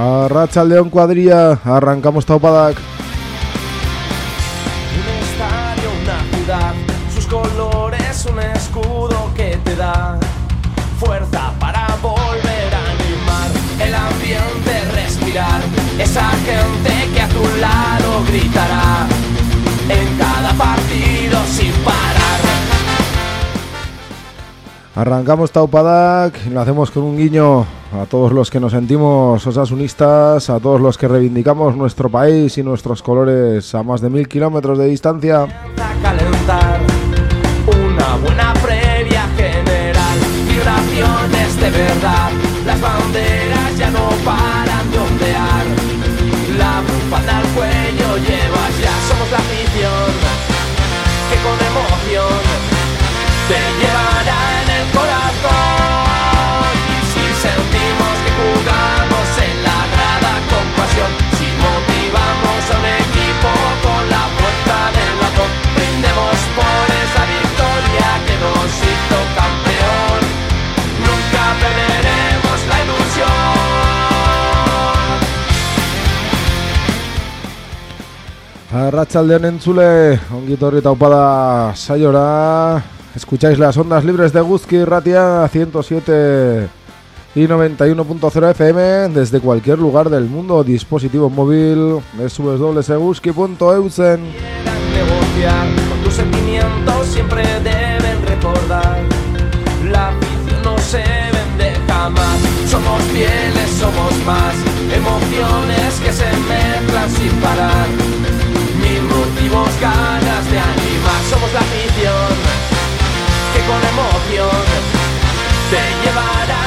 A Racha León Cuadrilla, arrancamos Taupadak. Un estadio, una ciudad, sus colores, un escudo que te da fuerza para volver a animar el ambiente, respirar. Esa gente que a tu lado gritará en cada partido sin parar. Arrancamos Taupadak y lo hacemos con un guiño a todos los que nos sentimos osasunistas, a todos los que reivindicamos nuestro país y nuestros colores a más de mil kilómetros de distancia. A Racha León Entzule, ongitorri Taupada Sayora. Escucháis las ondas libres de Guzki Ratia 107 y 91.0 FM desde cualquier lugar del mundo, dispositivo móvil, quieran negociar con tus sentimientos siempre deben recordar. La afición no se vende jamás. Somos fieles somos más. Emociones que se mezclan sin parar motivos ganas de animar. Somos la afición que con emoción te llevará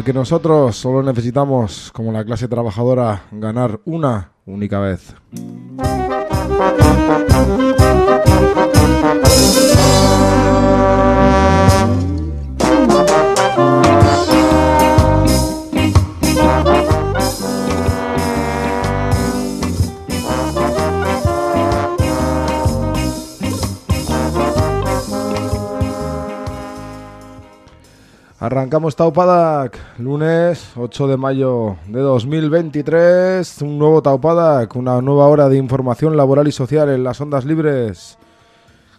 Porque nosotros solo necesitamos, como la clase trabajadora, ganar una única vez. Arrancamos Taupadak, lunes 8 de mayo de 2023, un nuevo Taupadak, una nueva hora de información laboral y social en las ondas libres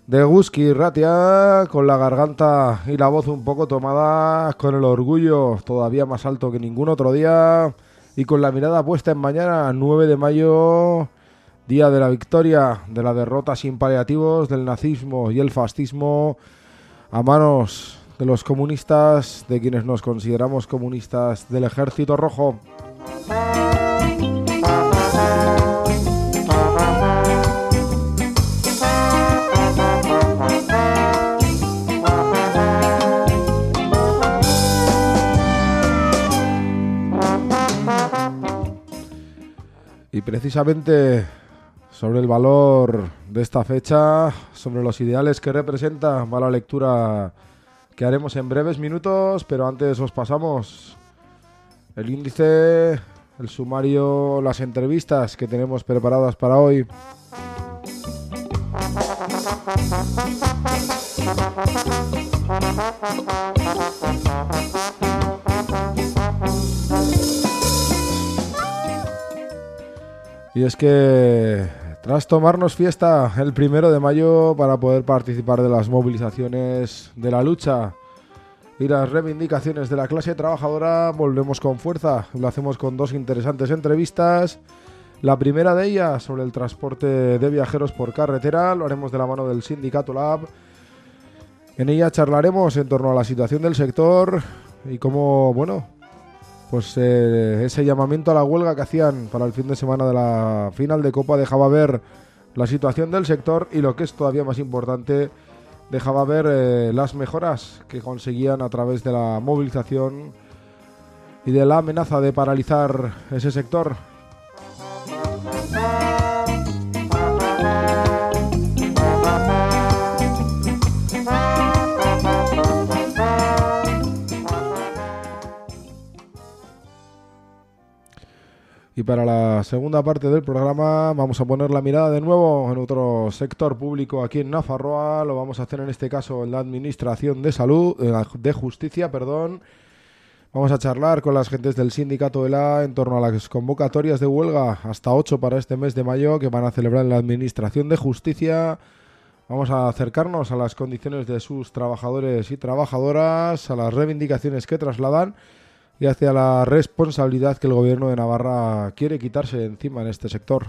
de Guski Ratia, con la garganta y la voz un poco tomadas, con el orgullo todavía más alto que ningún otro día y con la mirada puesta en mañana 9 de mayo, día de la victoria, de la derrota sin paliativos del nazismo y el fascismo a manos de los comunistas, de quienes nos consideramos comunistas del Ejército Rojo. Y precisamente sobre el valor de esta fecha, sobre los ideales que representa, va la lectura que haremos en breves minutos, pero antes os pasamos el índice, el sumario, las entrevistas que tenemos preparadas para hoy. Y es que tras tomarnos fiesta el primero de mayo para poder participar de las movilizaciones de la lucha y las reivindicaciones de la clase trabajadora, volvemos con fuerza. Lo hacemos con dos interesantes entrevistas. La primera de ellas sobre el transporte de viajeros por carretera, lo haremos de la mano del sindicato Lab. En ella charlaremos en torno a la situación del sector y cómo, bueno, pues eh, ese llamamiento a la huelga que hacían para el fin de semana de la final de Copa dejaba ver la situación del sector y lo que es todavía más importante, dejaba ver eh, las mejoras que conseguían a través de la movilización y de la amenaza de paralizar ese sector. Y para la segunda parte del programa vamos a poner la mirada de nuevo en otro sector público aquí en Nafarroa. Lo vamos a hacer en este caso en la Administración de Salud, eh, de Justicia, perdón. Vamos a charlar con las gentes del sindicato de la en torno a las convocatorias de huelga hasta 8 para este mes de mayo que van a celebrar en la Administración de Justicia. Vamos a acercarnos a las condiciones de sus trabajadores y trabajadoras, a las reivindicaciones que trasladan y hacia la responsabilidad que el gobierno de Navarra quiere quitarse de encima en este sector.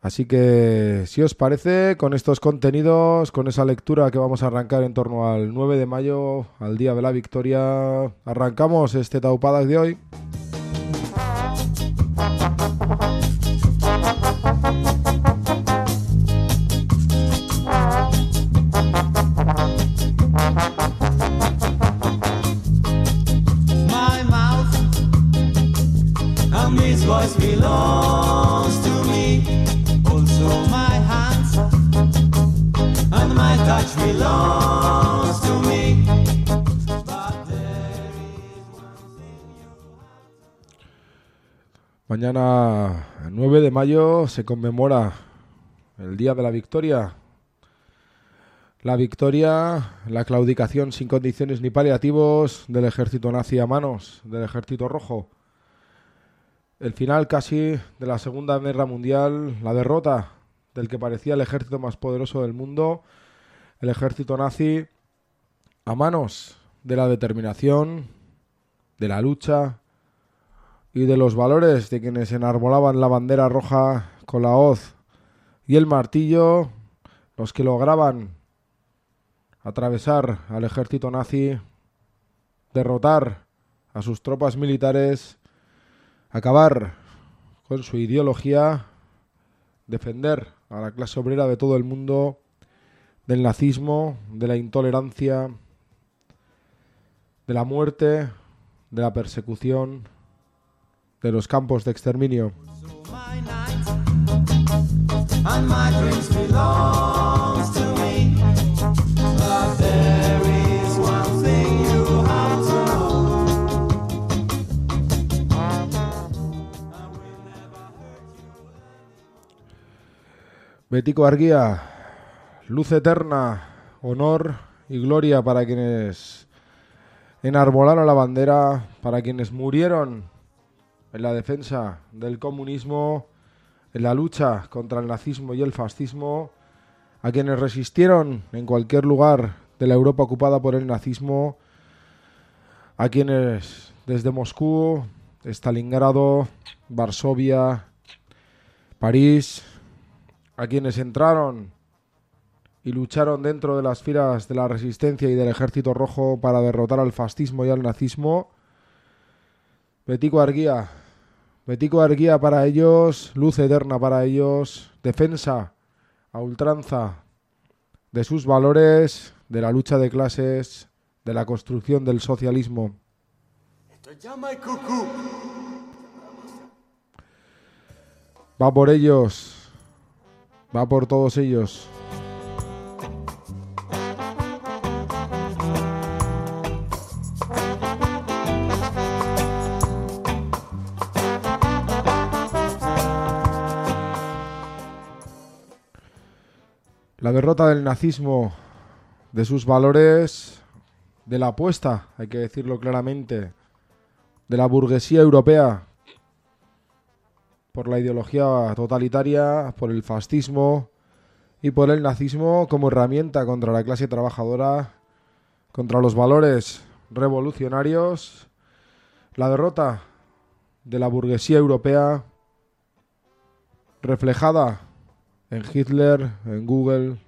Así que, si os parece, con estos contenidos, con esa lectura que vamos a arrancar en torno al 9 de mayo, al Día de la Victoria, arrancamos este Taupadas de hoy. Mañana, 9 de mayo, se conmemora el Día de la Victoria. La victoria, la claudicación sin condiciones ni paliativos del ejército nazi a manos del ejército rojo. El final casi de la Segunda Guerra Mundial, la derrota del que parecía el ejército más poderoso del mundo, el ejército nazi a manos de la determinación, de la lucha, y de los valores de quienes enarbolaban la bandera roja con la hoz y el martillo, los que lograban atravesar al ejército nazi, derrotar a sus tropas militares, acabar con su ideología, defender a la clase obrera de todo el mundo del nazismo, de la intolerancia, de la muerte, de la persecución, de los campos de exterminio. Betico Arguía, luz eterna, honor y gloria para quienes enarbolaron la bandera, para quienes murieron en la defensa del comunismo, en la lucha contra el nazismo y el fascismo, a quienes resistieron en cualquier lugar de la Europa ocupada por el nazismo, a quienes desde Moscú, Stalingrado, Varsovia, París, a quienes entraron y lucharon dentro de las filas de la resistencia y del ejército rojo para derrotar al fascismo y al nazismo. Betico Arguía, Betico Arguía para ellos, luz eterna para ellos, defensa a ultranza de sus valores, de la lucha de clases, de la construcción del socialismo. Va por ellos, Va por todos ellos. La derrota del nazismo, de sus valores, de la apuesta, hay que decirlo claramente, de la burguesía europea por la ideología totalitaria, por el fascismo y por el nazismo como herramienta contra la clase trabajadora, contra los valores revolucionarios, la derrota de la burguesía europea reflejada en Hitler, en Google,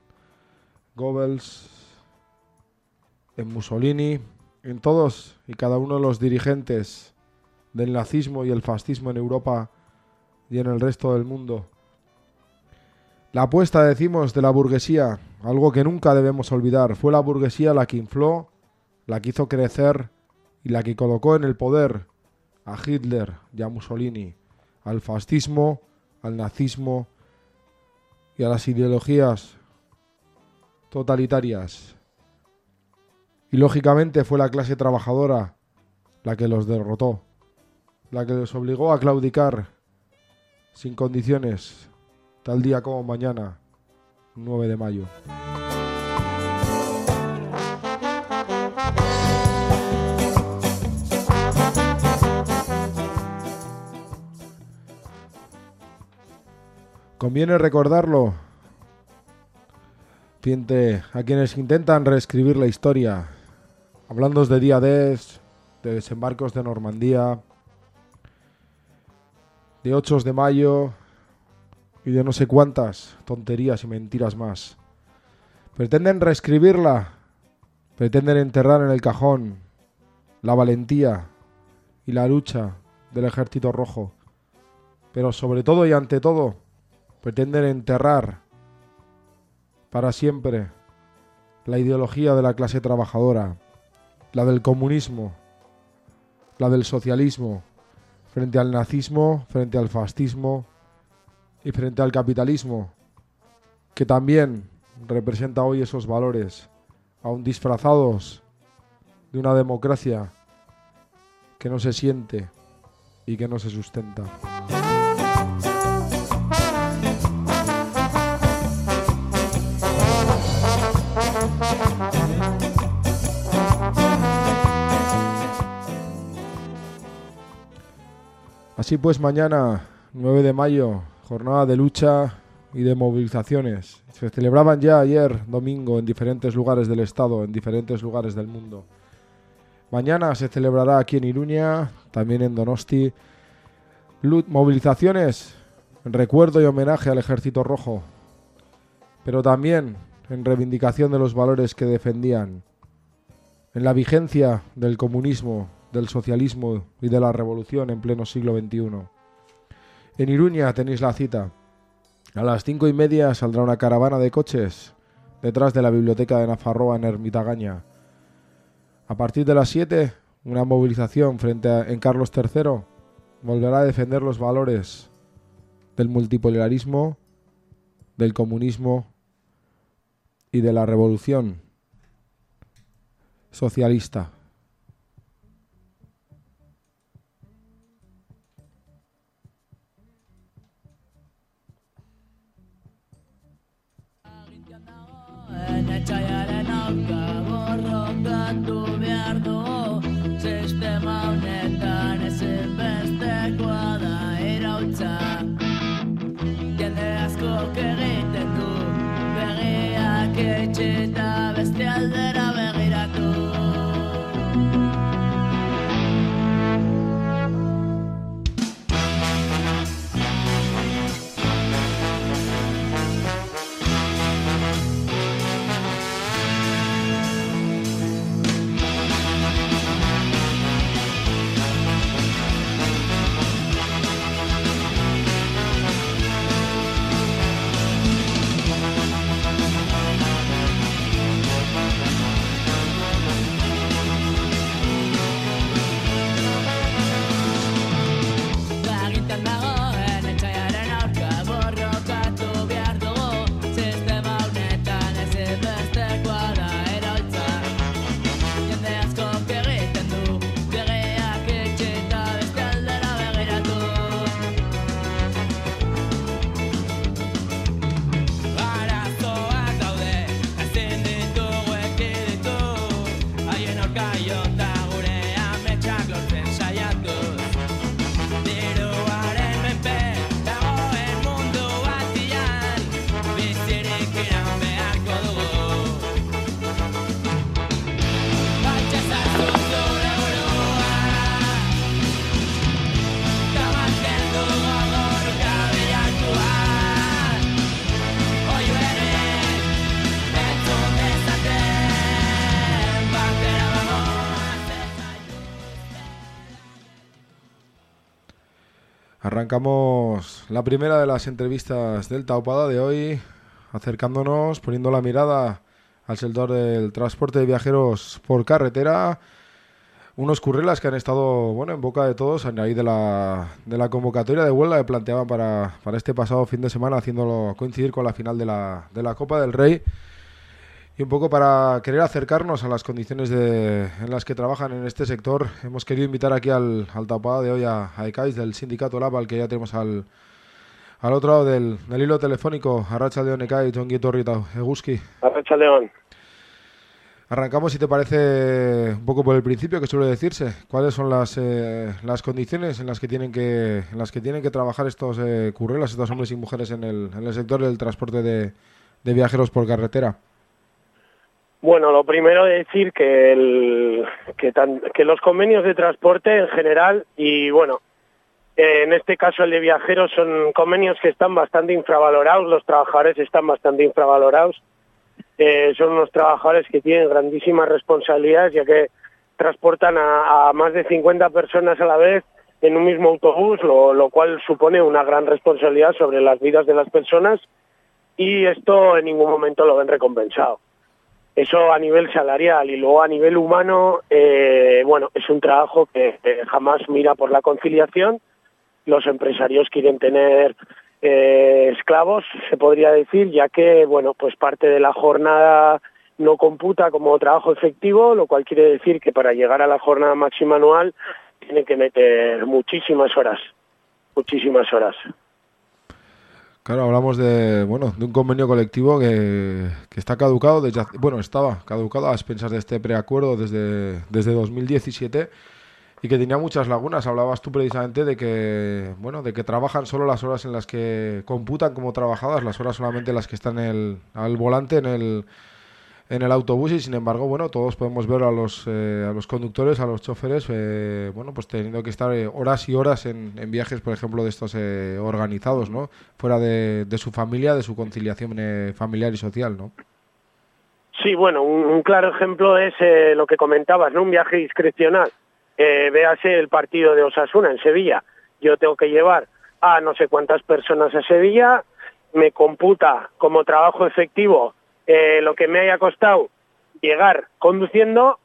Goebbels, en Mussolini, en todos y cada uno de los dirigentes del nazismo y el fascismo en Europa y en el resto del mundo. La apuesta, decimos, de la burguesía, algo que nunca debemos olvidar, fue la burguesía la que infló, la que hizo crecer y la que colocó en el poder a Hitler y a Mussolini, al fascismo, al nazismo y a las ideologías totalitarias. Y lógicamente fue la clase trabajadora la que los derrotó, la que los obligó a claudicar sin condiciones, tal día como mañana, 9 de mayo. Conviene recordarlo frente a quienes intentan reescribir la historia, hablando de día de desembarcos de Normandía, de 8 de mayo y de no sé cuántas tonterías y mentiras más. Pretenden reescribirla, pretenden enterrar en el cajón la valentía y la lucha del ejército rojo, pero sobre todo y ante todo pretenden enterrar para siempre la ideología de la clase trabajadora, la del comunismo, la del socialismo, frente al nazismo, frente al fascismo y frente al capitalismo, que también representa hoy esos valores, aún disfrazados de una democracia que no se siente y que no se sustenta. Así pues, mañana, 9 de mayo, jornada de lucha y de movilizaciones. Se celebraban ya ayer, domingo, en diferentes lugares del Estado, en diferentes lugares del mundo. Mañana se celebrará aquí en Iruña, también en Donosti, movilizaciones en recuerdo y homenaje al Ejército Rojo, pero también en reivindicación de los valores que defendían, en la vigencia del comunismo, del socialismo y de la revolución en pleno siglo XXI. En Iruña tenéis la cita. A las cinco y media saldrá una caravana de coches detrás de la biblioteca de Nafarroa en Ermitagaña. A partir de las 7, una movilización frente a, en Carlos III volverá a defender los valores del multipolarismo, del comunismo y de la revolución socialista. that I Arrancamos la primera de las entrevistas del Taupada de hoy, acercándonos, poniendo la mirada al sector del transporte de viajeros por carretera. Unos currelas que han estado bueno, en boca de todos a raíz de la, de la convocatoria de huelga que planteaban para, para este pasado fin de semana, haciéndolo coincidir con la final de la, de la Copa del Rey. Y un poco para querer acercarnos a las condiciones de, en las que trabajan en este sector, hemos querido invitar aquí al, al tapada de hoy a, a Ecais del sindicato LAB, que ya tenemos al, al otro lado del, del hilo telefónico, a Racha León Ecais, John Guito Rita, Eguski. Arracha León. Arrancamos, si te parece, un poco por el principio, que suele decirse. ¿Cuáles son las, eh, las condiciones en las que tienen que, en las que, tienen que trabajar estos eh, currelas, estos hombres y mujeres en el, en el sector del transporte de, de viajeros por carretera? Bueno, lo primero es decir que, los convenios de transporte en general y bueno, en este caso el de viajeros son convenios que están bastante infravalorados, los trabajadores están bastante infravalorados, Eh, son unos trabajadores que tienen grandísimas responsabilidades ya que transportan a, a más de 50 personas a la vez en un mismo autobús, lo, lo cual supone una gran responsabilidad sobre las vidas de las personas y esto en ningún momento lo ven recompensado. Eso a nivel salarial y luego a nivel humano, eh, bueno, es un trabajo que jamás mira por la conciliación. Los empresarios quieren tener eh, esclavos, se podría decir, ya que, bueno, pues parte de la jornada no computa como trabajo efectivo, lo cual quiere decir que para llegar a la jornada máxima anual tienen que meter muchísimas horas, muchísimas horas. Claro, hablamos de, bueno, de un convenio colectivo que, que está caducado, desde, bueno, estaba caducado a expensas de este preacuerdo desde, desde 2017 y que tenía muchas lagunas. Hablabas tú precisamente de que, bueno, de que trabajan solo las horas en las que computan como trabajadas, las horas solamente las que están el, al volante en el, en el autobús y sin embargo, bueno, todos podemos ver a los, eh, a los conductores, a los choferes, eh, bueno, pues teniendo que estar eh, horas y horas en, viajes, por ejemplo, de estos eh, organizados, ¿no? Fuera de, su familia, de su conciliación familiar y social, ¿no? Sí, bueno, un, un claro ejemplo es lo que comentabas, ¿no? Un viaje discrecional. Véase el partido de Osasuna en Sevilla. Yo tengo que llevar a no sé cuántas personas a Sevilla, me computa como trabajo efectivo eh, lo que me haya costado llegar conduciendo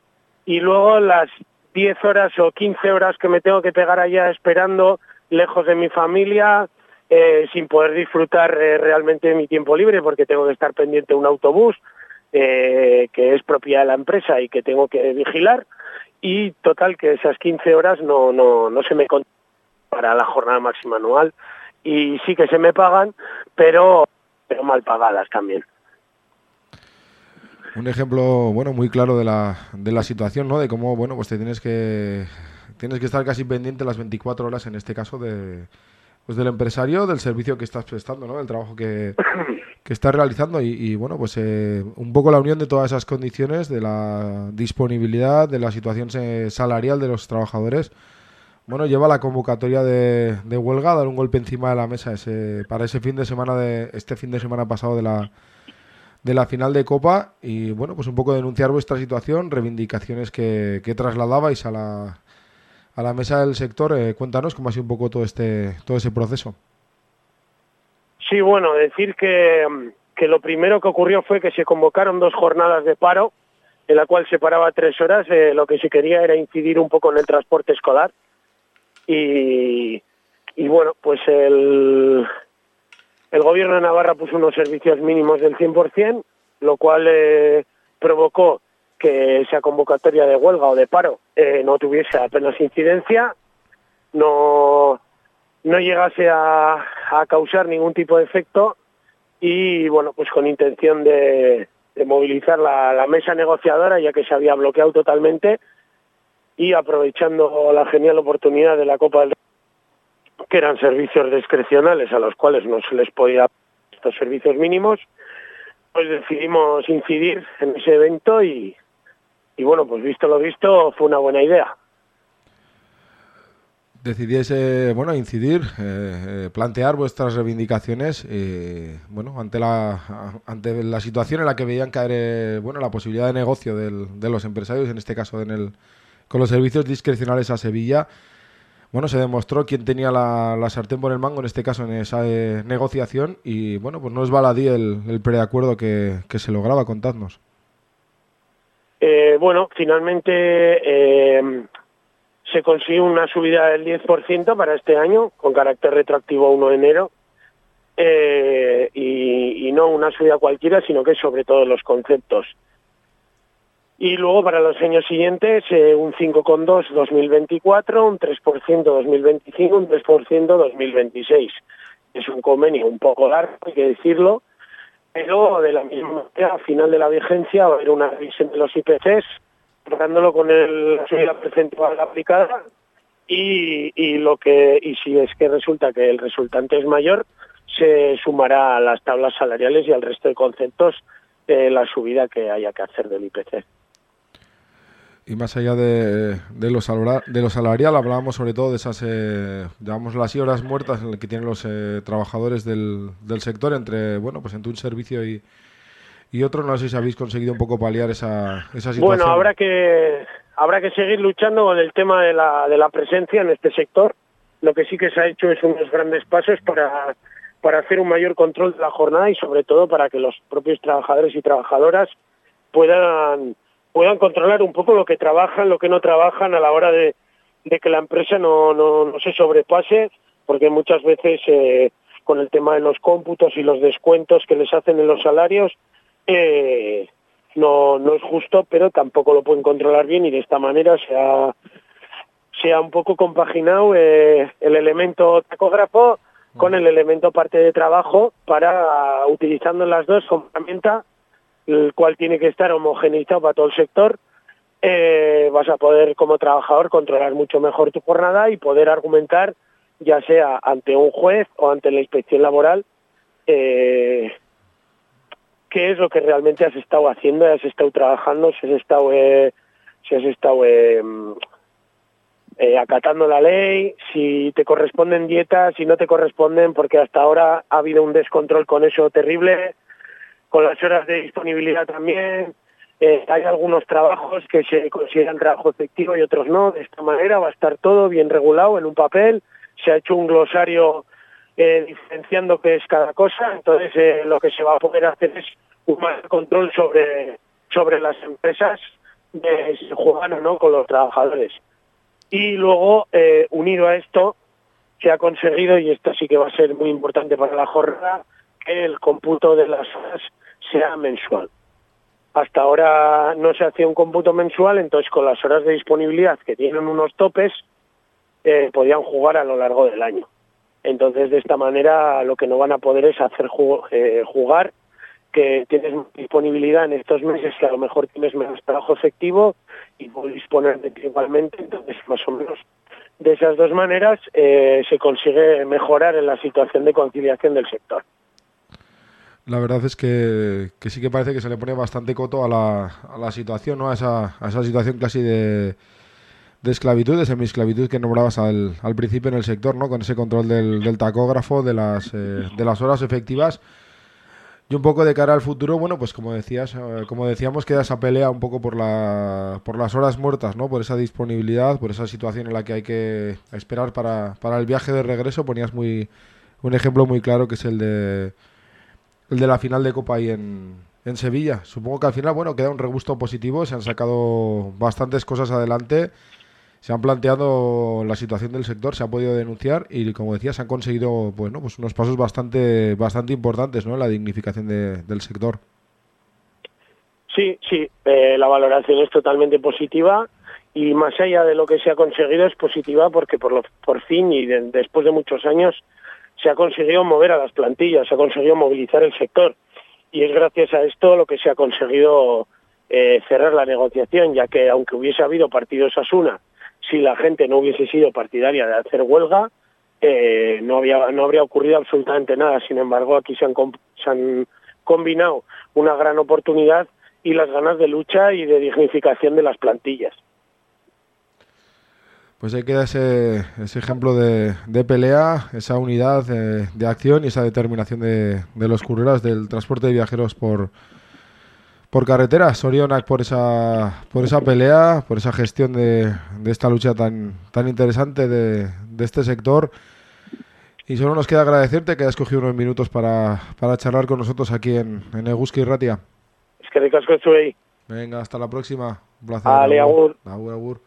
y luego las 10 horas o 15 horas que me tengo que pegar allá esperando lejos de mi familia, eh, sin poder disfrutar eh, realmente de mi tiempo libre porque tengo que estar pendiente de un autobús que es propiedad de la empresa y que tengo que vigilar y total que esas 15 horas no, no, no se me para la jornada máxima anual y sí que se me pagan, pero, pero mal pagadas también. Un ejemplo, bueno, muy claro de la, de la situación, ¿no? De cómo, bueno, pues te tienes que tienes que estar casi pendiente las 24 horas, en este caso, de pues del empresario, del servicio que estás prestando, ¿no? Del trabajo que, que estás realizando y, y, bueno, pues eh, un poco la unión de todas esas condiciones, de la disponibilidad, de la situación eh, salarial de los trabajadores, bueno, lleva la convocatoria de, de huelga a dar un golpe encima de la mesa ese, para ese fin de semana de este fin de semana pasado de la de la final de Copa y bueno, pues un poco denunciar vuestra situación, reivindicaciones que, trasladabais a la, a la mesa del sector. Eh, cuéntanos cómo ha sido un poco todo este todo ese proceso. Sí, bueno, decir que, que lo primero que ocurrió fue que se convocaron dos jornadas de paro, en la cual se paraba tres horas. Eh, lo que se quería era incidir un poco en el transporte escolar. Y, y bueno, pues el, el gobierno de Navarra puso unos servicios mínimos del 100%, lo cual eh, provocó que esa convocatoria de huelga o de paro eh, no tuviese apenas incidencia, no, no llegase a, a causar ningún tipo de efecto y bueno, pues con intención de, movilizar la, la mesa negociadora ya que se había bloqueado totalmente y aprovechando la genial oportunidad de la Copa del Rey, que eran servicios discrecionales a los cuales no se les podía estos servicios mínimos, pues decidimos incidir en ese evento y, bueno, pues visto lo visto fue una buena idea. Decidíais, eh, bueno, incidir, eh, eh, plantear vuestras reivindicaciones, eh, bueno, ante la ante la situación en la que veían caer, bueno, la posibilidad de negocio de los empresarios, en este caso en el con los servicios discrecionales a Sevilla. Bueno, se demostró quién tenía la, sartén por el mango, en este caso en esa eh, negociación, y bueno, pues no es baladí el, preacuerdo que, se lograba, contadnos. Eh, bueno, finalmente eh, se consiguió una subida del 10% para este año, con carácter retroactivo a 1 de enero, y, y no una subida cualquiera, sino que sobre todo los conceptos. Y luego para los años siguientes eh, un 5,2 2024, un 3% 2025, un 3% 2026. Es un convenio un poco largo, hay que decirlo, pero de la misma manera, al final de la vigencia va a haber una revisión de los IPCs, tratándolo con el, la subida percentual aplicada y, y lo que y si es que resulta que el resultante es mayor, se sumará a las tablas salariales y al resto de conceptos eh, la subida que haya que hacer del IPC. Y más allá de, de, lo, salora- de lo salarial, hablábamos sobre todo de esas, eh, llamámoslo así, horas muertas las que tienen los eh, trabajadores del, del sector entre, bueno, pues entre un servicio y, y otro. No sé si habéis conseguido un poco paliar esa, esa situación. Bueno, habrá que habrá que seguir luchando con el tema de la, de la presencia en este sector. Lo que sí que se ha hecho es unos grandes pasos para, para hacer un mayor control de la jornada y sobre todo para que los propios trabajadores y trabajadoras puedan puedan controlar un poco lo que trabajan, lo que no trabajan a la hora de, que la empresa no, no, no se sobrepase, porque muchas veces eh, con el tema de los cómputos y los descuentos que les hacen en los salarios, eh, no, no es justo, pero tampoco lo pueden controlar bien y de esta manera se ha, se ha un poco compaginado eh, el elemento tacógrafo con el elemento parte de trabajo para, utilizando las dos como herramienta, el cual tiene que estar homogeneizado para todo el sector, eh, vas a poder como trabajador controlar mucho mejor tu jornada y poder argumentar, ya sea ante un juez o ante la inspección laboral, eh, qué es lo que realmente has estado haciendo, has estado trabajando, si has estado, eh, si has estado acatando la ley, si te corresponden dietas, si no te corresponden, porque hasta ahora ha habido un descontrol con eso terrible, con las horas de disponibilidad también. Eh, hay algunos trabajos que se consideran trabajo efectivo y otros no. De esta manera va a estar todo bien regulado en un papel. Se ha hecho un glosario eh, diferenciando qué es cada cosa. Entonces eh, lo que se va a poder hacer es un mayor control sobre, sobre las empresas de si o no con los trabajadores. Y luego, unido a esto, se ha conseguido, y esto sí que va a ser muy importante para la jornada, el cómputo de las horas sea mensual. Hasta ahora no se hacía un cómputo mensual, entonces con las horas de disponibilidad que tienen unos topes, eh, podían jugar a lo largo del año. Entonces, de esta manera, lo que no van a poder es hacer eh, jugar, que tienes disponibilidad en estos meses, que a lo mejor tienes menos trabajo efectivo y puedes disponer de igualmente. Entonces, más o menos, de esas dos maneras eh, se consigue mejorar en la situación de conciliación del sector. La verdad es que, que sí que parece que se le pone bastante coto a la, a la situación, ¿no? A esa, a esa situación casi de, de esclavitud, de semiesclavitud que nombrabas al, al principio en el sector, ¿no? Con ese control del, del tacógrafo, de las, eh, de las horas efectivas. Y un poco de cara al futuro, bueno, pues como decías, eh, como decíamos, queda esa pelea un poco por la, por las horas muertas, ¿no? Por esa disponibilidad, por esa situación en la que hay que esperar para, para el viaje de regreso. Ponías muy un ejemplo muy claro que es el de el de la final de Copa ahí en, en Sevilla. Supongo que al final, bueno, queda un regusto positivo, se han sacado bastantes cosas adelante, se han planteado la situación del sector, se ha podido denunciar y como decía, se han conseguido bueno, pues unos pasos bastante, bastante importantes ¿no? en la dignificación de- del sector. Sí, sí, eh, la valoración es totalmente positiva y más allá de lo que se ha conseguido es positiva porque por, lo, por fin y de- después de muchos años se ha conseguido mover a las plantillas, se ha conseguido movilizar el sector y es gracias a esto lo que se ha conseguido eh, cerrar la negociación, ya que aunque hubiese habido partidos Asuna, si la gente no hubiese sido partidaria de hacer huelga, eh, no, había, no habría ocurrido absolutamente nada. Sin embargo, aquí se han, com- se han combinado una gran oportunidad y las ganas de lucha y de dignificación de las plantillas. Pues ahí queda ese, ese ejemplo de, de pelea, esa unidad de acción y esa determinación de, de los curreras del transporte de viajeros por, por carretera. Sorionak por esa, por esa pelea, por esa gestión de, de esta lucha tan, tan interesante de, de este sector. Y solo nos queda agradecerte que hayas cogido unos minutos para, para charlar con nosotros aquí en, en Eguski y Ratia. Es que de casco estuve ahí. Venga, hasta la próxima. Un placer. Vale, agur. Agur, agur.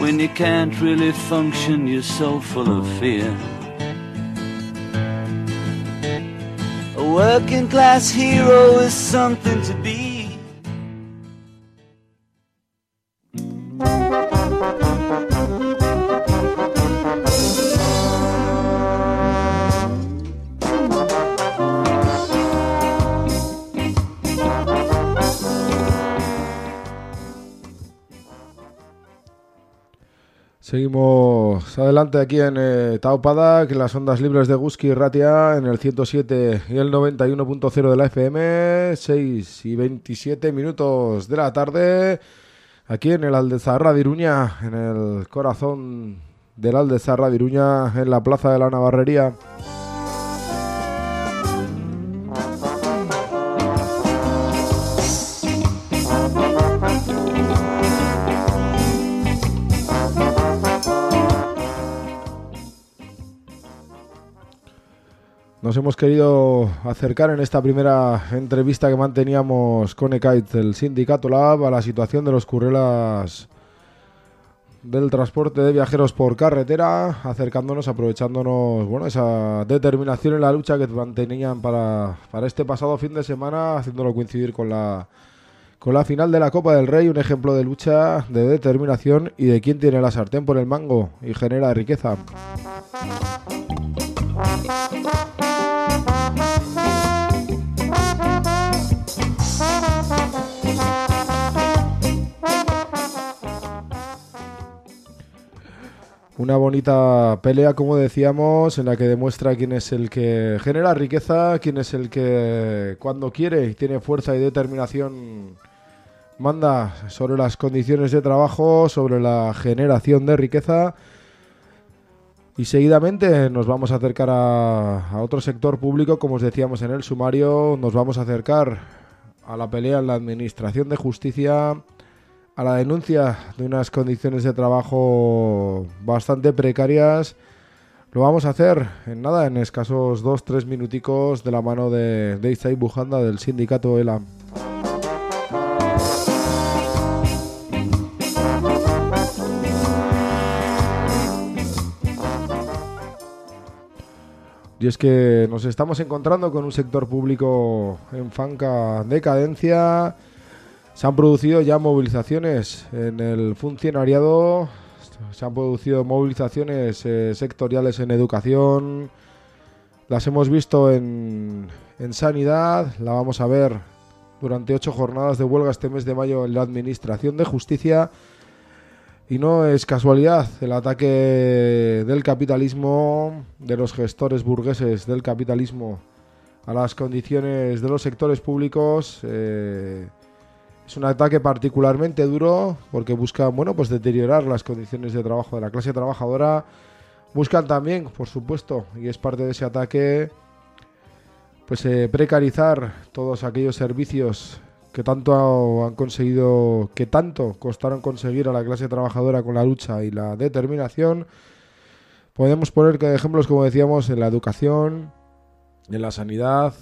When you can't really function, you're so full of fear. A working class hero is something to be. Seguimos adelante aquí en eh, en las ondas libres de Guski y Ratia, en el 107 y el 91.0 de la FM, 6 y 27 minutos de la tarde, aquí en el Aldezarra de Iruña, en el corazón del Aldezarra de Iruña, en la plaza de la Navarrería. Nos hemos querido acercar en esta primera entrevista que manteníamos con EKAIT, el sindicato Lab, a la situación de los currelas del transporte de viajeros por carretera, acercándonos, aprovechándonos, bueno, esa determinación en la lucha que mantenían para, para este pasado fin de semana, haciéndolo coincidir con la, con la final de la Copa del Rey, un ejemplo de lucha, de determinación y de quién tiene la sartén por el mango y genera riqueza. Una bonita pelea, como decíamos, en la que demuestra quién es el que genera riqueza, quién es el que cuando quiere y tiene fuerza y determinación manda sobre las condiciones de trabajo, sobre la generación de riqueza. Y seguidamente nos vamos a acercar a, a otro sector público, como os decíamos en el sumario, nos vamos a acercar a la pelea en la Administración de Justicia, a la denuncia de unas condiciones de trabajo bastante precarias. Lo vamos a hacer en nada, en escasos dos, tres minuticos de la mano de, de Isai Bujanda del sindicato ELA. Y es que nos estamos encontrando con un sector público en franca decadencia. Se han producido ya movilizaciones en el funcionariado, se han producido movilizaciones eh, sectoriales en educación, las hemos visto en, en sanidad, la vamos a ver durante ocho jornadas de huelga este mes de mayo en la Administración de Justicia. Y no es casualidad el ataque del capitalismo, de los gestores burgueses del capitalismo a las condiciones de los sectores públicos. eh, es un ataque particularmente duro porque buscan, bueno, pues deteriorar las condiciones de trabajo de la clase trabajadora. Buscan también, por supuesto, y es parte de ese ataque, pues eh, precarizar todos aquellos servicios que tanto han conseguido, que tanto costaron conseguir a la clase trabajadora con la lucha y la determinación. Podemos poner ejemplos, como decíamos, en la educación, en la sanidad,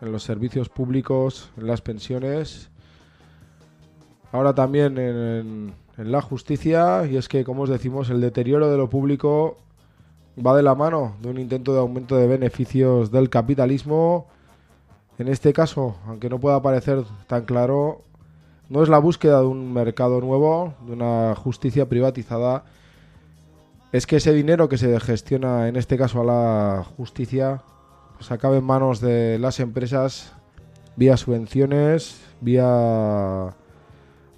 en los servicios públicos, en las pensiones. Ahora también en, en la justicia, y es que, como os decimos, el deterioro de lo público va de la mano de un intento de aumento de beneficios del capitalismo. En este caso, aunque no pueda parecer tan claro, no es la búsqueda de un mercado nuevo, de una justicia privatizada, es que ese dinero que se gestiona, en este caso a la justicia, pues acabe en manos de las empresas vía subvenciones, vía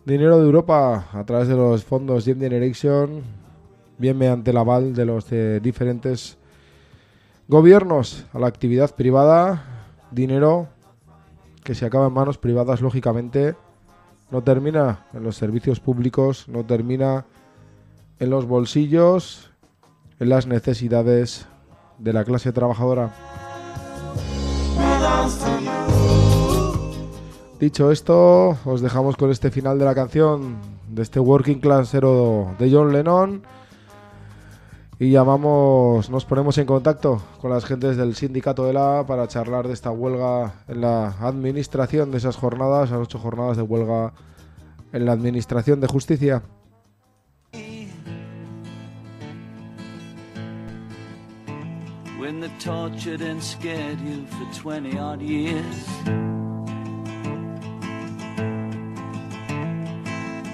dinero de Europa a través de los fondos Gen Generation, bien mediante el aval de los de diferentes gobiernos a la actividad privada, dinero que se acaba en manos privadas, lógicamente, no termina en los servicios públicos, no termina en los bolsillos, en las necesidades de la clase trabajadora. Dicho esto, os dejamos con este final de la canción de este Working Classero de John Lennon y llamamos, nos ponemos en contacto con las gentes del sindicato ELA para charlar de esta huelga en la administración de esas jornadas, las ocho jornadas de huelga en la administración de justicia. when they tortured and scared you for 20 odd years.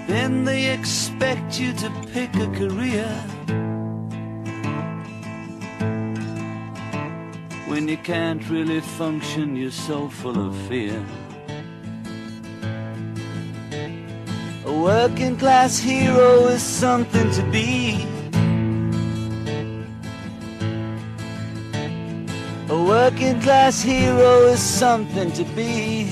Then they expect you to pick a career. When you can't really function, you're so full of fear. A working class hero is something to be. A working class hero is something to be.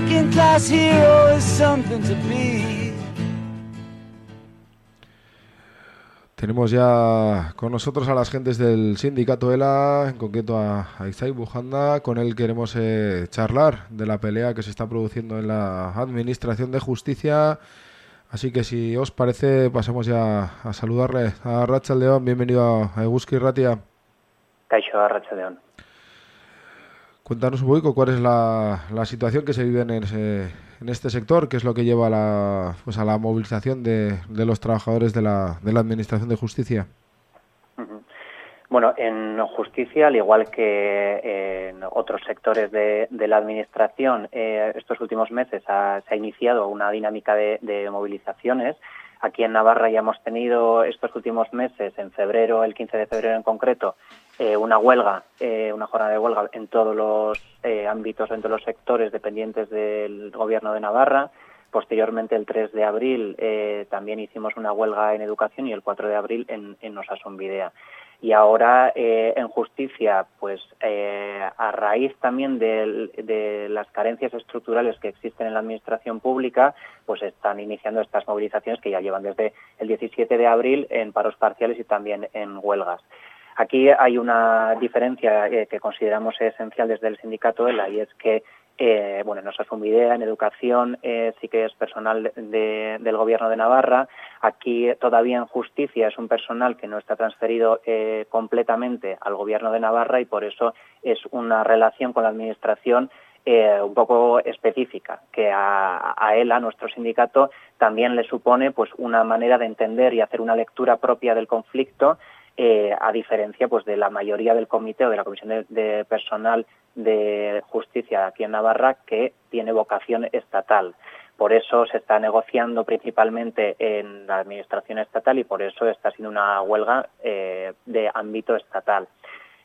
Working class hero is something to be. Tenemos ya con nosotros a las gentes del sindicato ELA, en concreto a, a Isai Bujanda, con él queremos eh, charlar de la pelea que se está produciendo en la Administración de Justicia. Así que si os parece, pasamos ya a saludarle a Rachel León. Bienvenido a Eguski Ratia. Caixo Arrachaldeón. Cuéntanos un poco cuál es la, la situación que se vive en, ese- en este sector, qué es lo que lleva a la, pues a la movilización de, de los trabajadores de la, de la Administración de Justicia. Bueno, en justicia, al igual que en otros sectores de, de la Administración, eh, estos últimos meses ha- se ha iniciado una dinámica de, de movilizaciones. Aquí en Navarra ya hemos tenido estos últimos meses, en febrero, el 15 de febrero en concreto, eh, una huelga, eh, una jornada de huelga en todos los eh, ámbitos, en todos los sectores dependientes del Gobierno de Navarra. Posteriormente, el 3 de abril, también hicimos una huelga en educación y el 4 de abril en, en Osasun Videa. Y ahora en justicia, pues a raíz también del- de, las carencias estructurales que existen en la administración pública, pues están iniciando estas movilizaciones que ya llevan desde el 17 de abril en paros parciales y también en huelgas. Aquí hay una diferencia eh, que consideramos esencial desde el sindicato ELA y es que eh, bueno, en Osasun Videa, en educación, eh, sí que es personal de- del Gobierno de Navarra. Aquí todavía en justicia es un personal que no está transferido eh, completamente al Gobierno de Navarra y por eso es una relación con la Administración eh, un poco específica, que a, a él, a nuestro sindicato, también le supone pues una manera de entender y hacer una lectura propia del conflicto, eh, a diferencia pues de la mayoría del comité o de la comisión de, personal de justicia aquí en Navarra que tiene vocación estatal. Por eso se está negociando principalmente en la administración estatal y por eso está siendo una huelga eh, de ámbito estatal.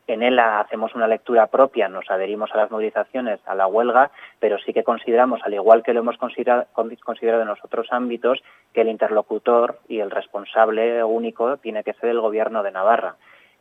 En ella hacemos una lectura propia, nos adherimos a las movilizaciones, a la huelga, pero sí que consideramos, al igual que lo hemos considerado, considerado en los otros ámbitos, que el interlocutor y el responsable único tiene que ser el Gobierno de Navarra.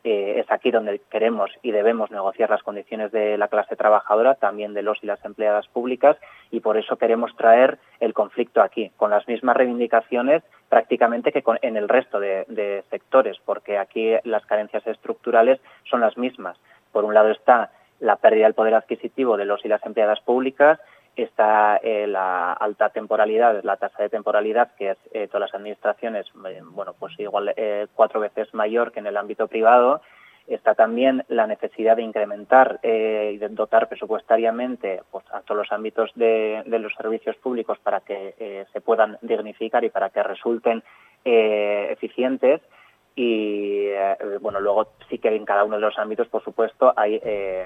Es aquí donde queremos y debemos negociar las condiciones de la clase trabajadora, también de los y las empleadas públicas, y por eso queremos traer el conflicto aquí, con las mismas reivindicaciones prácticamente que en el resto de sectores, porque aquí las carencias estructurales son las mismas. Por un lado está la pérdida del poder adquisitivo de los y las empleadas públicas, está eh, la alta temporalidad, la tasa de temporalidad, que es eh, todas las administraciones, eh, bueno, pues igual cuatro veces mayor que en el ámbito privado. Está también la necesidad de incrementar y de dotar presupuestariamente pues, a todos los ámbitos de, los servicios públicos para que se puedan dignificar y para que resulten eficientes y eh, bueno luego sí que en cada uno de los ámbitos por supuesto hay eh,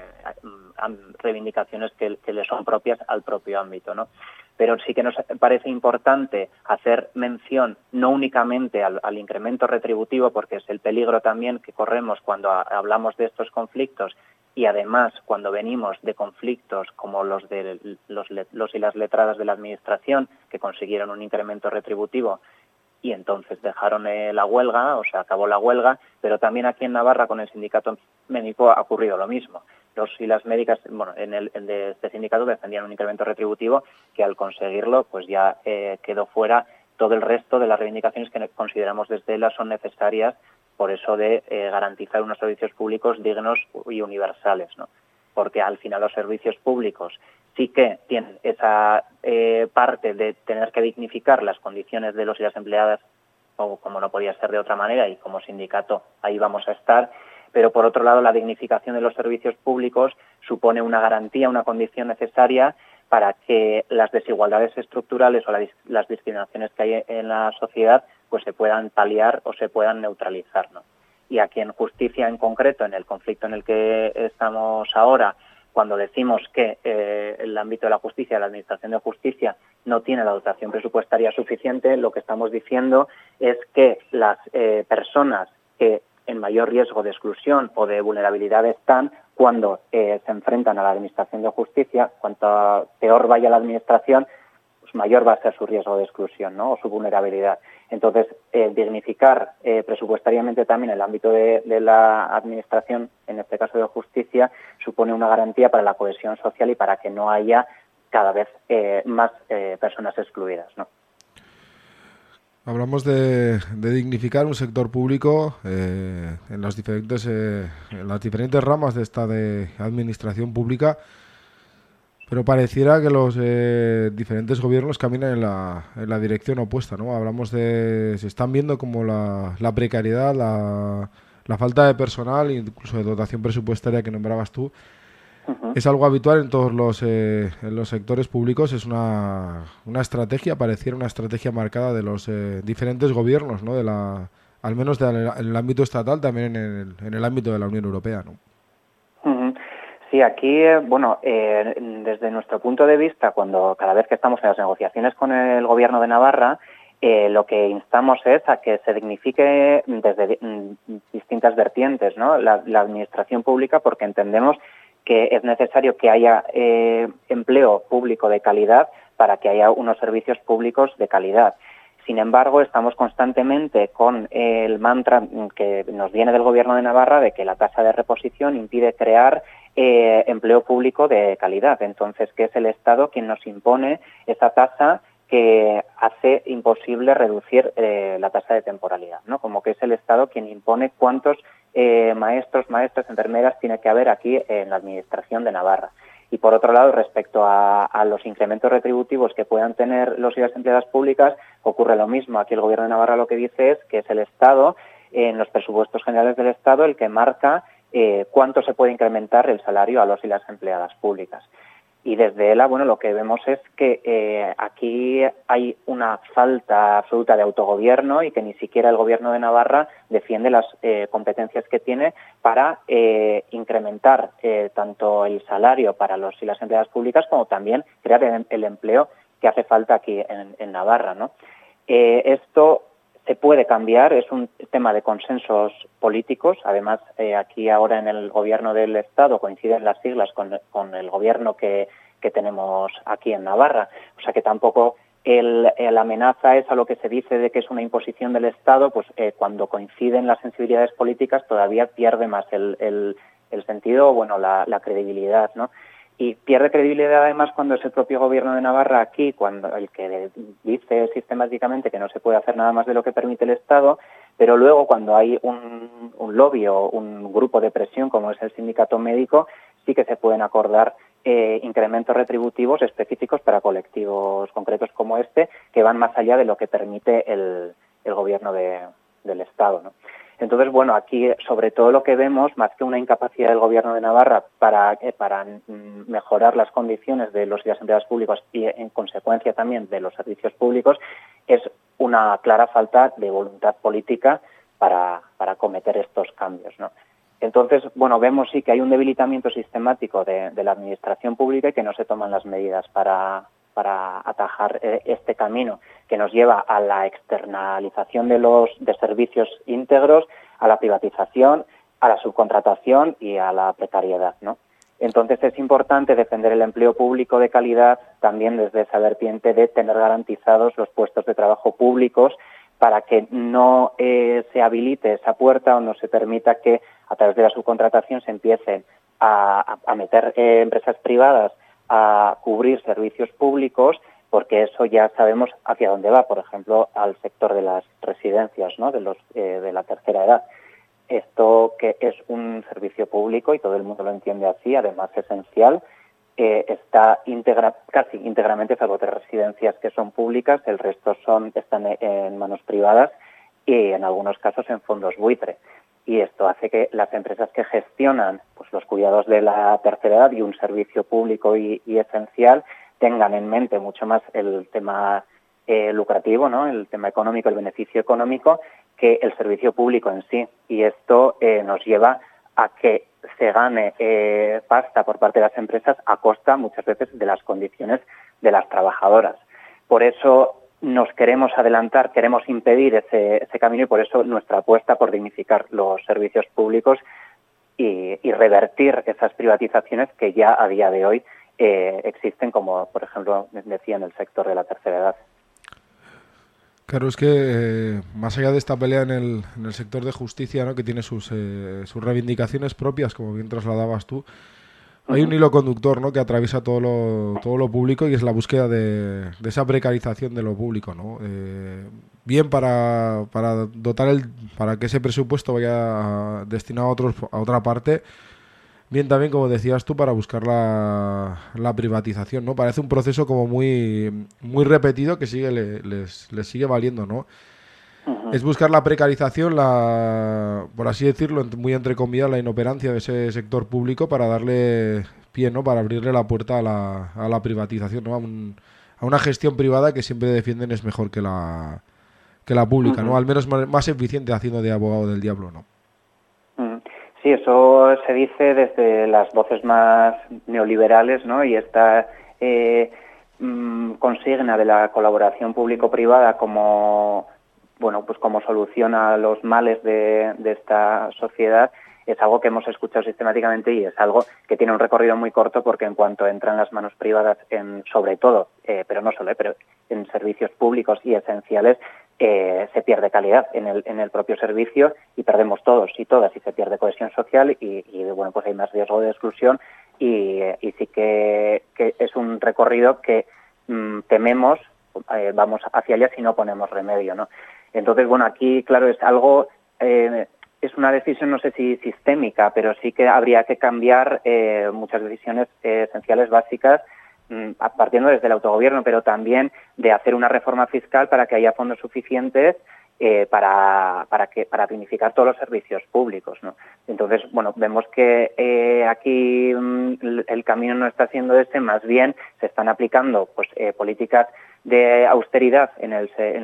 reivindicaciones que, le son propias al propio ámbito no pero sí que nos parece importante hacer mención no únicamente al, incremento retributivo porque es el peligro también que corremos cuando hablamos de estos conflictos y además cuando venimos de conflictos como los de los, los y las letradas de la administración que consiguieron un incremento retributivo y entonces dejaron eh, la huelga, o sea, acabó la huelga, pero también aquí en Navarra con el sindicato médico ha ocurrido lo mismo. Los y las médicas, bueno, en el de este sindicato defendían un incremento retributivo que al conseguirlo, pues ya eh, quedó fuera todo el resto de las reivindicaciones que consideramos desde ELA son necesarias por eso de eh, garantizar unos servicios públicos dignos y universales, ¿no? Porque al final los servicios públicos sí que tienen esa eh, parte de tener que dignificar las condiciones de los y las empleadas, o como no podía ser de otra manera, y como sindicato ahí vamos a estar, pero por otro lado la dignificación de los servicios públicos supone una garantía, una condición necesaria para que las desigualdades estructurales o la, las discriminaciones que hay en la sociedad pues se puedan paliar o se puedan neutralizar. ¿no? Y aquí en justicia en concreto, en el conflicto en el que estamos ahora, cuando decimos que eh, el ámbito de la justicia, la administración de justicia, no tiene la dotación presupuestaria suficiente, lo que estamos diciendo es que las eh, personas que en mayor riesgo de exclusión o de vulnerabilidad están cuando eh, se enfrentan a la administración de justicia, cuanto peor vaya la administración, pues mayor va a ser su riesgo de exclusión ¿no? o su vulnerabilidad. Entonces, eh, dignificar eh, presupuestariamente también el ámbito de, la administración, en este caso de justicia, supone una garantía para la cohesión social y para que no haya cada vez eh, más eh, personas excluidas. ¿no? Hablamos de, de, dignificar un sector público eh, en, las diferentes, en las diferentes ramas de esta de administración pública. Pero pareciera que los eh, diferentes gobiernos caminan en la, en la, dirección opuesta, ¿no? Hablamos de... Se están viendo como la, la precariedad, la, la, falta de personal, incluso de dotación presupuestaria que nombrabas tú. Uh -huh. Es algo habitual en todos los, eh, en los sectores públicos. Es una, una estrategia, pareciera una estrategia marcada de los eh, diferentes gobiernos, ¿no? De la, al menos de, en el ámbito estatal, también en el, en el ámbito de la Unión Europea, ¿no? Sí, aquí, bueno, eh, desde nuestro punto de vista, cuando cada vez que estamos en las negociaciones con el Gobierno de Navarra, eh, lo que instamos es a que se dignifique desde distintas vertientes ¿no? la, administración pública, porque entendemos que es necesario que haya eh, empleo público de calidad para que haya unos servicios públicos de calidad. Sin embargo, estamos constantemente con el mantra que nos viene del Gobierno de Navarra de que la tasa de reposición impide crear eh, empleo público de calidad. Entonces, que es el Estado quien nos impone esa tasa que hace imposible reducir eh, la tasa de temporalidad, ¿no? Como que es el Estado quien impone cuántos eh, maestros, maestras, enfermeras tiene que haber aquí en la Administración de Navarra. Y por otro lado, respecto a, a, los incrementos retributivos que puedan tener los y las empleadas públicas, ocurre lo mismo. Aquí el Gobierno de Navarra lo que dice es que es el Estado, en los presupuestos generales del Estado, el que marca eh, cuánto se puede incrementar el salario a los y las empleadas públicas. Y desde ELA, bueno, lo que vemos es que eh, aquí hay una falta absoluta de autogobierno y que ni siquiera el gobierno de Navarra defiende las eh, competencias que tiene para incrementar tanto el salario para los y las empleadas públicas como también crear el, empleo que hace falta aquí en, en Navarra, ¿no? Esto se puede cambiar, es un tema de consensos políticos. Además, eh, aquí ahora en el gobierno del Estado coinciden las siglas con, el gobierno que, que, tenemos aquí en Navarra. O sea que tampoco el, amenaza es a lo que se dice de que es una imposición del Estado, pues eh, cuando coinciden las sensibilidades políticas todavía pierde más el, el, el sentido, bueno, la, la credibilidad, ¿no? Y pierde credibilidad además cuando es el propio gobierno de Navarra aquí, cuando el que dice sistemáticamente que no se puede hacer nada más de lo que permite el Estado, pero luego cuando hay un, un lobby o un grupo de presión como es el sindicato médico, sí que se pueden acordar eh, incrementos retributivos específicos para colectivos concretos como este, que van más allá de lo que permite el, el gobierno de, del Estado. Entonces, bueno, aquí sobre todo lo que vemos, más que una incapacidad del Gobierno de Navarra para, eh, para mejorar las condiciones de los y las empleadas públicos y, en consecuencia, también de los servicios públicos, es una clara falta de voluntad política para, para cometer estos cambios. Entonces, bueno, vemos sí que hay un debilitamiento sistemático de la administración pública y que no se toman las medidas para, para atajar eh, este camino que nos lleva a la externalización de los de servicios íntegros, a la privatización, a la subcontratación y a la precariedad, ¿no? Entonces es importante defender el empleo público de calidad también desde esa vertiente de tener garantizados los puestos de trabajo públicos para que no eh, se habilite esa puerta o no se permita que a través de la subcontratación se empiecen a, meter eh, empresas privadas a cubrir servicios públicos porque eso ya sabemos hacia dónde va, por ejemplo, al sector de las residencias, ¿no? de, los, eh, de la tercera edad. Esto que es un servicio público y todo el mundo lo entiende así, además esencial, eh, está casi íntegramente, salvo de residencias que son públicas, el resto son están en manos privadas y en algunos casos en fondos buitre y esto hace que las empresas que gestionan los cuidados de la tercera edad y un servicio público y, esencial tengan en mente mucho más el tema eh, lucrativo, ¿no? el tema económico, el beneficio económico, que el servicio público en sí. Y esto eh, nos lleva a que se gane eh, pasta por parte de las empresas a costa muchas veces de las condiciones de las trabajadoras. Por eso nos queremos adelantar, queremos impedir ese camino y por eso nuestra apuesta por dignificar los servicios públicos y, y, revertir esas privatizaciones que ya a día de hoy eh, existen, como por ejemplo decía en el sector de la tercera edad. Claro, es que eh, más allá de esta pelea en el, en el sector de justicia, ¿no? que tiene sus, eh, sus reivindicaciones propias, como bien trasladabas tú, hay un hilo conductor ¿no? que atraviesa todo lo, todo lo público y es la búsqueda de, de esa precarización de lo público. ¿no? Eh, bien para, para dotar el, para que ese presupuesto vaya destinado a, otros, a otra parte, bien también, como decías tú, para buscar la, la privatización. ¿no? Parece un proceso como muy, muy repetido que sigue le, les, les sigue valiendo. ¿no? es buscar la precarización, la, por así decirlo, muy entre comillas, la inoperancia de ese sector público para darle pie, ¿no? Para abrirle la puerta a la, a la privatización, ¿no? A, un, a, una gestión privada que siempre defienden es mejor que la que la pública, uh -huh. ¿no? Al menos más eficiente haciendo de abogado del diablo, ¿no? Sí, eso se dice desde las voces más neoliberales, ¿no? Y esta eh, mmm, consigna de la colaboración público-privada como bueno, pues como solución a los males de, de, esta sociedad es algo que hemos escuchado sistemáticamente y es algo que tiene un recorrido muy corto porque en cuanto entran las manos privadas en, sobre todo, eh, pero no solo, eh, pero en servicios públicos y esenciales, eh, se pierde calidad en el, en el propio servicio y perdemos todos y todas y se pierde cohesión social y, y bueno, pues hay más riesgo de exclusión y, sí que, es un recorrido que mmm, tememos eh, vamos hacia allá si no ponemos remedio, ¿no? Entonces, bueno, aquí, claro, es algo, eh, es una decisión, no sé si sistémica, pero sí que habría que cambiar eh, muchas decisiones eh, esenciales básicas, mmm, partiendo desde el autogobierno, pero también de hacer una reforma fiscal para que haya fondos suficientes eh, para, para, que, para dignificar todos los servicios públicos. Entonces, bueno, vemos que eh, aquí mm, el- camino no está siendo este, más bien se están aplicando pues, eh, políticas de austeridad en,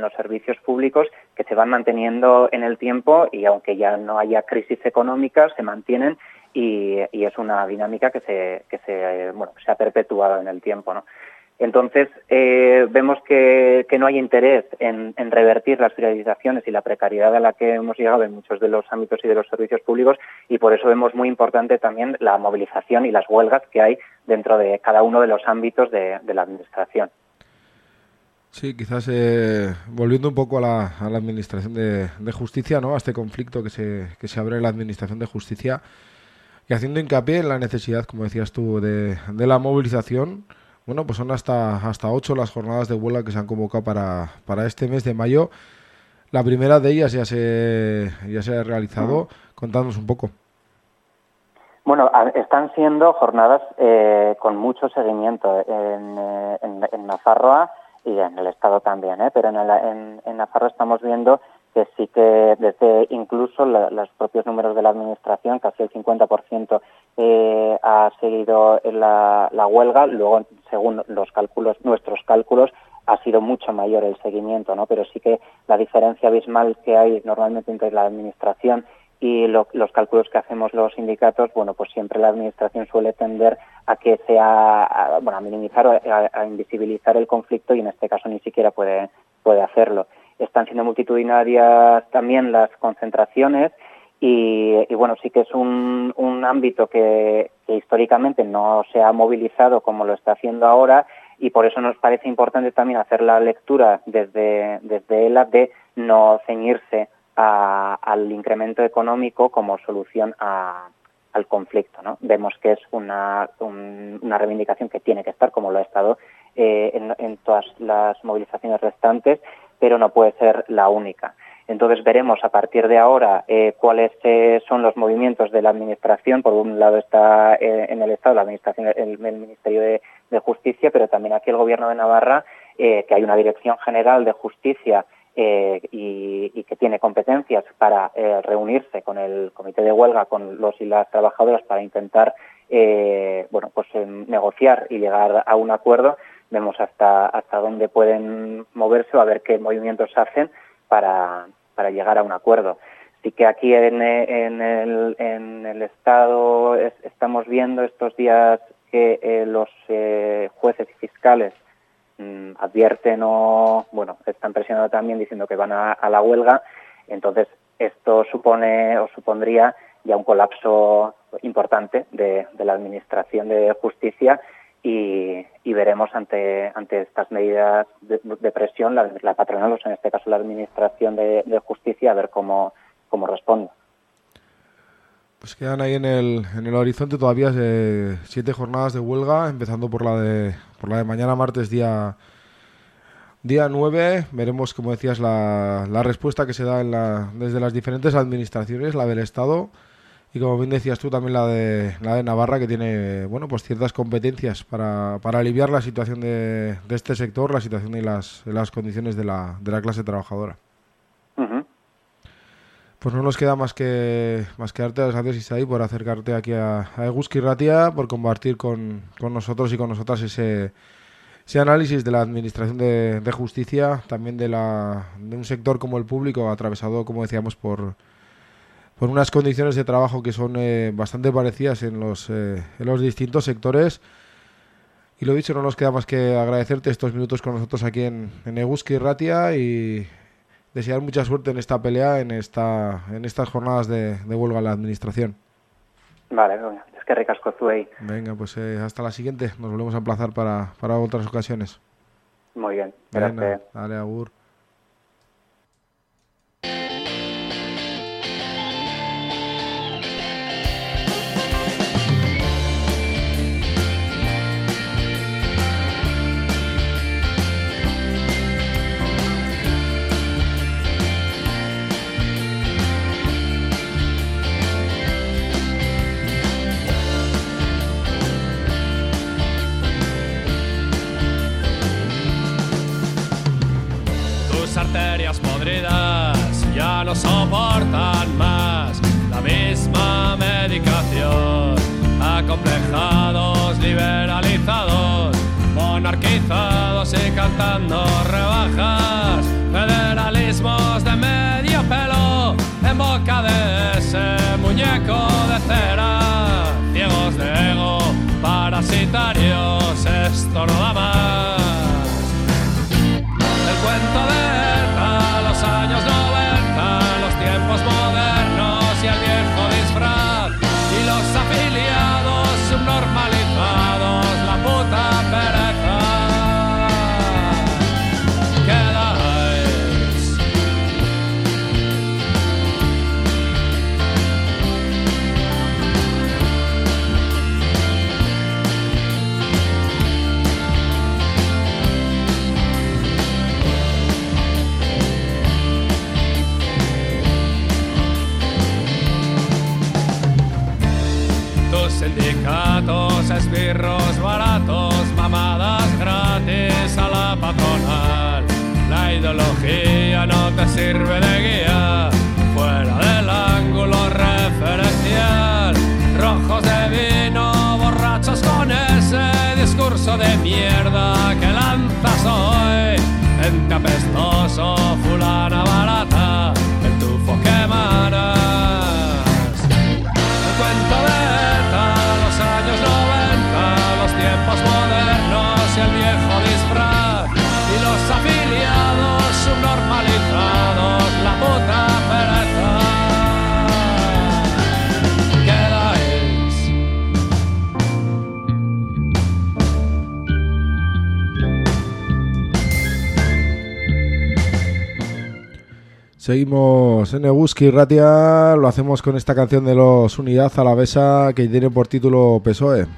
los servicios públicos que se van manteniendo en el tiempo y aunque ya no haya crisis económica, se mantienen y, y es una dinámica que se, que se, bueno, se ha perpetuado en el tiempo. ¿no? Entonces, eh, vemos que, no hay interés en, revertir las privatizaciones y la precariedad a la que hemos llegado en muchos de los ámbitos y de los servicios públicos y por eso vemos muy importante también la movilización y las huelgas que hay dentro de cada uno de los ámbitos de, la Administración. Sí, quizás eh, volviendo un poco a la, Administración de, de Justicia, ¿no? a este conflicto que se, que se abre en la Administración de Justicia y haciendo hincapié en la necesidad, como decías tú, de, de la movilización. Bueno, pues son hasta, hasta ocho las jornadas de huelga que se han convocado para, para este mes de mayo. La primera de ellas ya se, ya se ha realizado. Contadnos un poco. Bueno, están siendo jornadas eh, con mucho seguimiento en, eh, en, en Nafarroa y en el Estado también, ¿eh? pero en, el- en, en Nafarroa estamos viendo que sí que desde incluso la- los propios números de la Administración, casi el 50% eh, ha seguido la, la huelga, luego según los cálculos, nuestros cálculos, ha sido mucho mayor el seguimiento, ¿no? Pero sí que la diferencia abismal que hay normalmente entre la Administración y lo- los cálculos que hacemos los sindicatos, bueno, pues siempre la administración suele tender a que sea, bueno, a minimizar o a, a invisibilizar el conflicto y en este caso ni siquiera puede, puede hacerlo. Están siendo multitudinarias también las concentraciones y, y, bueno, sí que es un, un ámbito que, históricamente no se ha movilizado como lo está haciendo ahora y por eso nos parece importante también hacer la lectura desde, desde ELA de no ceñirse al incremento económico como solución al conflicto. ¿no? Vemos que es una, un- una reivindicación que tiene que estar, como lo ha estado eh, en todas las movilizaciones restantes, pero no puede ser la única. Entonces veremos a partir de ahora eh, cuáles eh, son los movimientos de la Administración. Por un lado está eh, en el Estado la Administración, el, Ministerio de, Justicia, pero también aquí el Gobierno de Navarra, que hay una Dirección General de Justicia y, que tiene competencias para reunirse con el Comité de Huelga, con los y las trabajadoras para intentar bueno, pues, negociar y llegar a un acuerdo. Vemos hasta, hasta dónde pueden moverse o a ver qué movimientos hacen para, para llegar a un acuerdo. Sí que aquí en, eh, en el, en el Estado es- estamos viendo estos días que eh, los eh, jueces y fiscales mm, advierten o, bueno, están presionando también diciendo que van a, a la huelga. Entonces, esto supone o supondría ya un colapso importante de la Administración de Justicia y, y veremos ante, ante estas medidas de, de presión la, la patronal, o sea, en este caso la Administración de, Justicia, a ver cómo, cómo responde. Pues quedan ahí en el, en el horizonte todavía eh, siete jornadas de huelga, empezando por la de, por la de mañana martes día, día 9. Veremos, como decías, la, la respuesta que se da en la, desde las diferentes administraciones, la del Estado y como bien decías tú también la de, la de Navarra, que tiene bueno pues ciertas competencias para, para aliviar la situación de, de este sector, la situación y las, las condiciones de la, de la clase trabajadora. Pues no nos queda más que más que darte las gracias, Isaí, por acercarte aquí a, a Eguski Ratia, por compartir con, con nosotros y con nosotras ese, ese análisis de la Administración de, de Justicia, también de, la, de un sector como el público, atravesado, como decíamos, por, por unas condiciones de trabajo que son eh, bastante parecidas en los, eh, en los distintos sectores. Y lo dicho, no nos queda más que agradecerte estos minutos con nosotros aquí en, en Eguski Ratia y desear mucha suerte en esta pelea, en esta en estas jornadas de, de huelga en la administración. Vale, es que ricasco zuei. Venga, pues eh, hasta la siguiente. Nos volvemos a emplazar para, para otras ocasiones. Muy bien, gracias. dale, Agur. Importan más la misma medicación. Acomplejados, liberalizados, monarquizados y cantando rebajas. Federalismos de medio pelo en boca de ese muñeco de cera. Ciegos de ego, parasitarios, esto no da más. Sirve de guía, fuera del ángulo referencial. Rojos de vino, borrachos con ese discurso de mierda que lanzas hoy. Ente apestoso, fulana barata, Seguimos en Eguski Ratia, lo hacemos con esta canción de los Unidad Alavesa que tiene por título PSOE.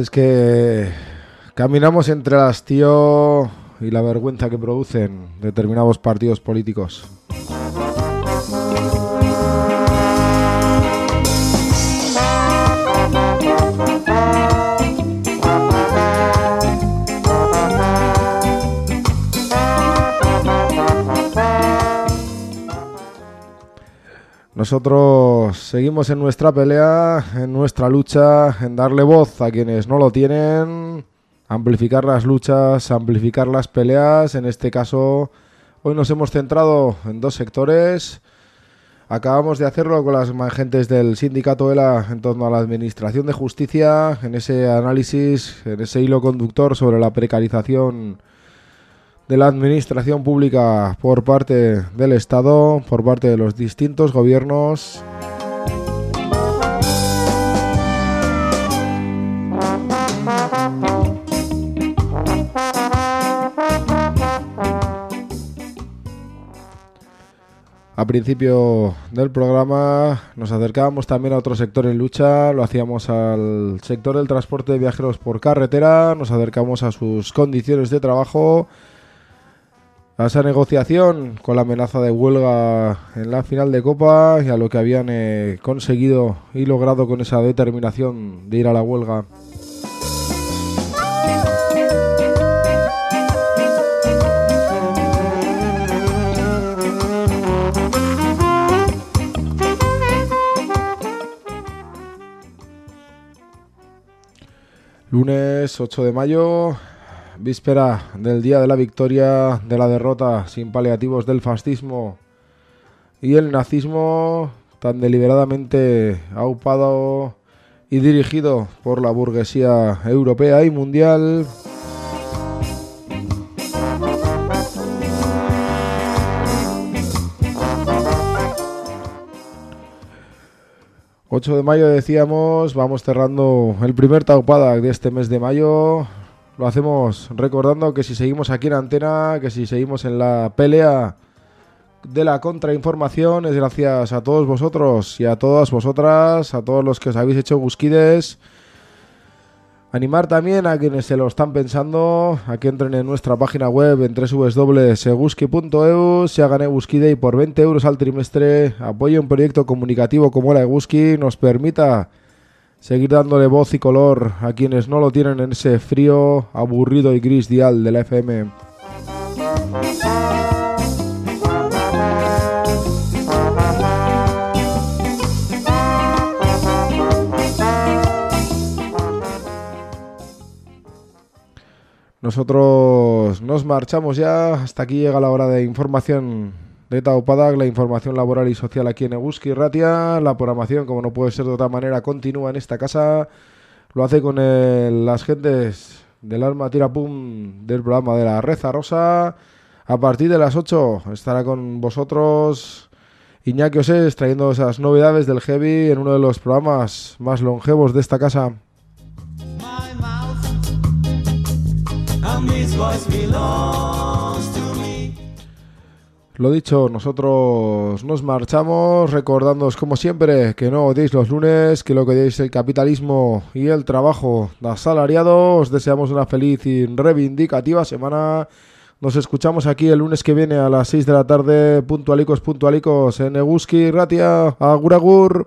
Es que caminamos entre el hastío y la vergüenza que producen determinados partidos políticos. Nosotros seguimos en nuestra pelea, en nuestra lucha, en darle voz a quienes no lo tienen, amplificar las luchas, amplificar las peleas. En este caso, hoy nos hemos centrado en dos sectores. Acabamos de hacerlo con las agentes del sindicato ELA en torno a la administración de justicia, en ese análisis, en ese hilo conductor sobre la precarización de la administración pública por parte del Estado, por parte de los distintos gobiernos. A principio del programa nos acercábamos también a otro sector en lucha, lo hacíamos al sector del transporte de viajeros por carretera, nos acercamos a sus condiciones de trabajo, a esa negociación con la amenaza de huelga en la final de Copa y a lo que habían eh, conseguido y logrado con esa determinación de ir a la huelga. Lunes 8 de mayo, víspera del día de la victoria, de la derrota sin paliativos del fascismo y el nazismo tan deliberadamente aupado y dirigido por la burguesía europea y mundial. ...8 de mayo decíamos, vamos cerrando el primer taupada de este mes de mayo. Lo hacemos recordando que si seguimos aquí en antena, que si seguimos en la pelea de la contrainformación es gracias a todos vosotros y a todas vosotras, a todos los que os habéis hecho busquides. Animar también a quienes se lo están pensando a que entren en nuestra página web en www.seguski.eu, se hagan Eguskide y por 20 euros al trimestre apoye un proyecto comunicativo como la Eguski, nos permita seguir dándole voz y color a quienes no lo tienen en ese frío, aburrido y gris dial de la FM. Nosotros nos marchamos ya. Hasta aquí llega la hora de información de Taupadag, la información laboral y social aquí en Eguski Ratia. La programación, como no puede ser de otra manera, continúa en esta casa. Lo hace con las gentes del Arma Tirapum del programa de la Reza Rosa. A partir de las 8 estará con vosotros Iñaki Osés trayendo esas novedades del Heavy en uno de los programas más longevos de esta casa. My. Lo dicho, nosotros nos marchamos recordándoos como siempre que no odiéis los lunes, que lo que odiéis el capitalismo y el trabajo de asalariado. Os deseamos una feliz y reivindicativa semana. Nos escuchamos aquí el lunes que viene a las 6 de la tarde, puntualicos, puntualicos en Eguski, Ratia, Agur Agur.